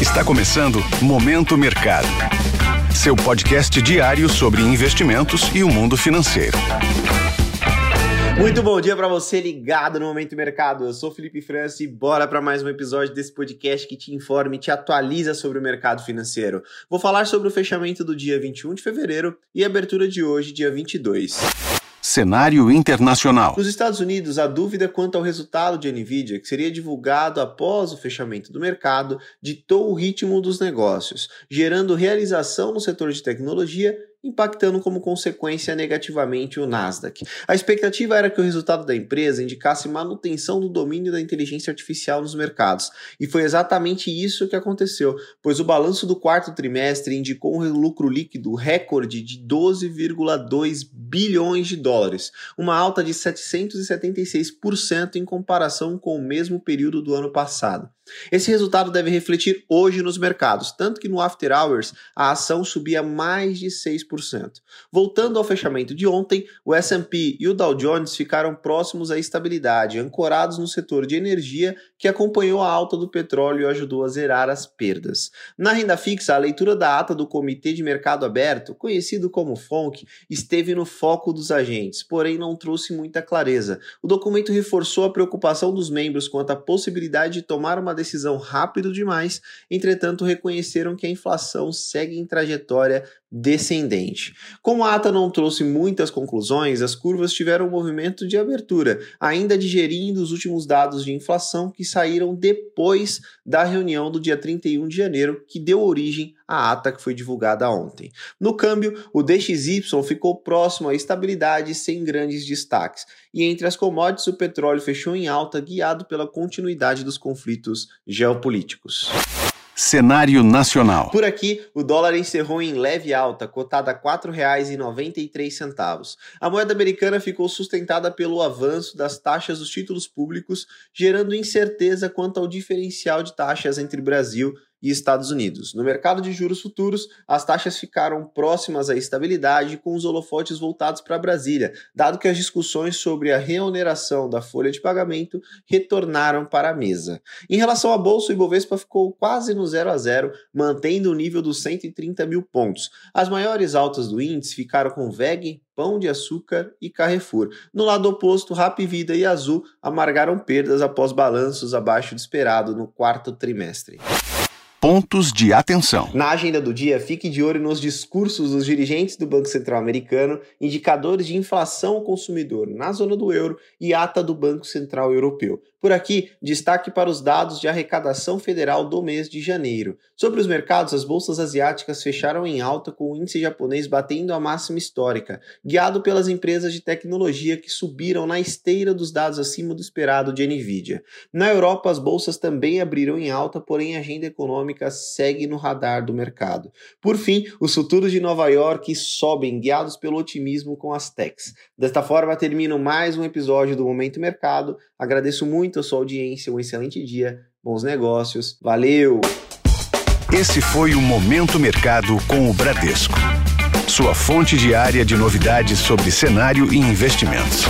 Está começando Momento Mercado. Seu podcast diário sobre investimentos e o mundo financeiro. Muito bom dia para você ligado no Momento Mercado. Eu sou Felipe França e bora para mais um episódio desse podcast que te informa e te atualiza sobre o mercado financeiro. Vou falar sobre o fechamento do dia 21 de fevereiro e a abertura de hoje, dia 22. Cenário internacional. Nos Estados Unidos, a dúvida quanto ao resultado de Nvidia, que seria divulgado após o fechamento do mercado, ditou o ritmo dos negócios, gerando realização no setor de tecnologia impactando como consequência negativamente o Nasdaq. A expectativa era que o resultado da empresa indicasse manutenção do domínio da inteligência artificial nos mercados, e foi exatamente isso que aconteceu, pois o balanço do quarto trimestre indicou um lucro líquido recorde de 12,2 bilhões de dólares, uma alta de 776% em comparação com o mesmo período do ano passado. Esse resultado deve refletir hoje nos mercados, tanto que no after hours a ação subia mais de 6%. Voltando ao fechamento de ontem, o S&P e o Dow Jones ficaram próximos à estabilidade, ancorados no setor de energia que acompanhou a alta do petróleo e ajudou a zerar as perdas. Na renda fixa, a leitura da ata do Comitê de Mercado Aberto, conhecido como FONC, esteve no foco dos agentes, porém não trouxe muita clareza. O documento reforçou a preocupação dos membros quanto à possibilidade de tomar uma decisão rápido demais, entretanto reconheceram que a inflação segue em trajetória descendente. Como a ata não trouxe muitas conclusões, as curvas tiveram um movimento de abertura, ainda digerindo os últimos dados de inflação que saíram depois da reunião do dia 31 de janeiro, que deu origem à ata que foi divulgada ontem. No câmbio, o DXY ficou próximo à estabilidade sem grandes destaques, e entre as commodities o petróleo fechou em alta, guiado pela continuidade dos conflitos geopolíticos. Cenário nacional. Por aqui, o dólar encerrou em leve alta, cotada a R$ 4,93. A moeda americana ficou sustentada pelo avanço das taxas dos títulos públicos, gerando incerteza quanto ao diferencial de taxas entre Brasil e Estados Unidos. No mercado de juros futuros, as taxas ficaram próximas à estabilidade, com os holofotes voltados para Brasília, dado que as discussões sobre a reoneração da folha de pagamento retornaram para a mesa. Em relação à bolsa, o Ibovespa ficou quase no 0 a 0, mantendo o nível dos 130 mil pontos. As maiores altas do índice ficaram com VEG, Pão de Açúcar e Carrefour. No lado oposto, Rap Vida e Azul amargaram perdas após balanços abaixo do esperado no quarto trimestre pontos de atenção. Na agenda do dia, fique de olho nos discursos dos dirigentes do Banco Central Americano, indicadores de inflação ao consumidor na zona do euro e ata do Banco Central Europeu. Por aqui, destaque para os dados de arrecadação federal do mês de janeiro. Sobre os mercados, as bolsas asiáticas fecharam em alta com o índice japonês batendo a máxima histórica, guiado pelas empresas de tecnologia que subiram na esteira dos dados acima do esperado de Nvidia. Na Europa, as bolsas também abriram em alta, porém a agenda econômica segue no radar do mercado. Por fim, os futuros de Nova York sobem, guiados pelo otimismo com as techs. Desta forma, termino mais um episódio do Momento Mercado. Agradeço muito a sua audiência, um excelente dia, bons negócios. Valeu! Esse foi o Momento Mercado com o Bradesco. Sua fonte diária de novidades sobre cenário e investimentos.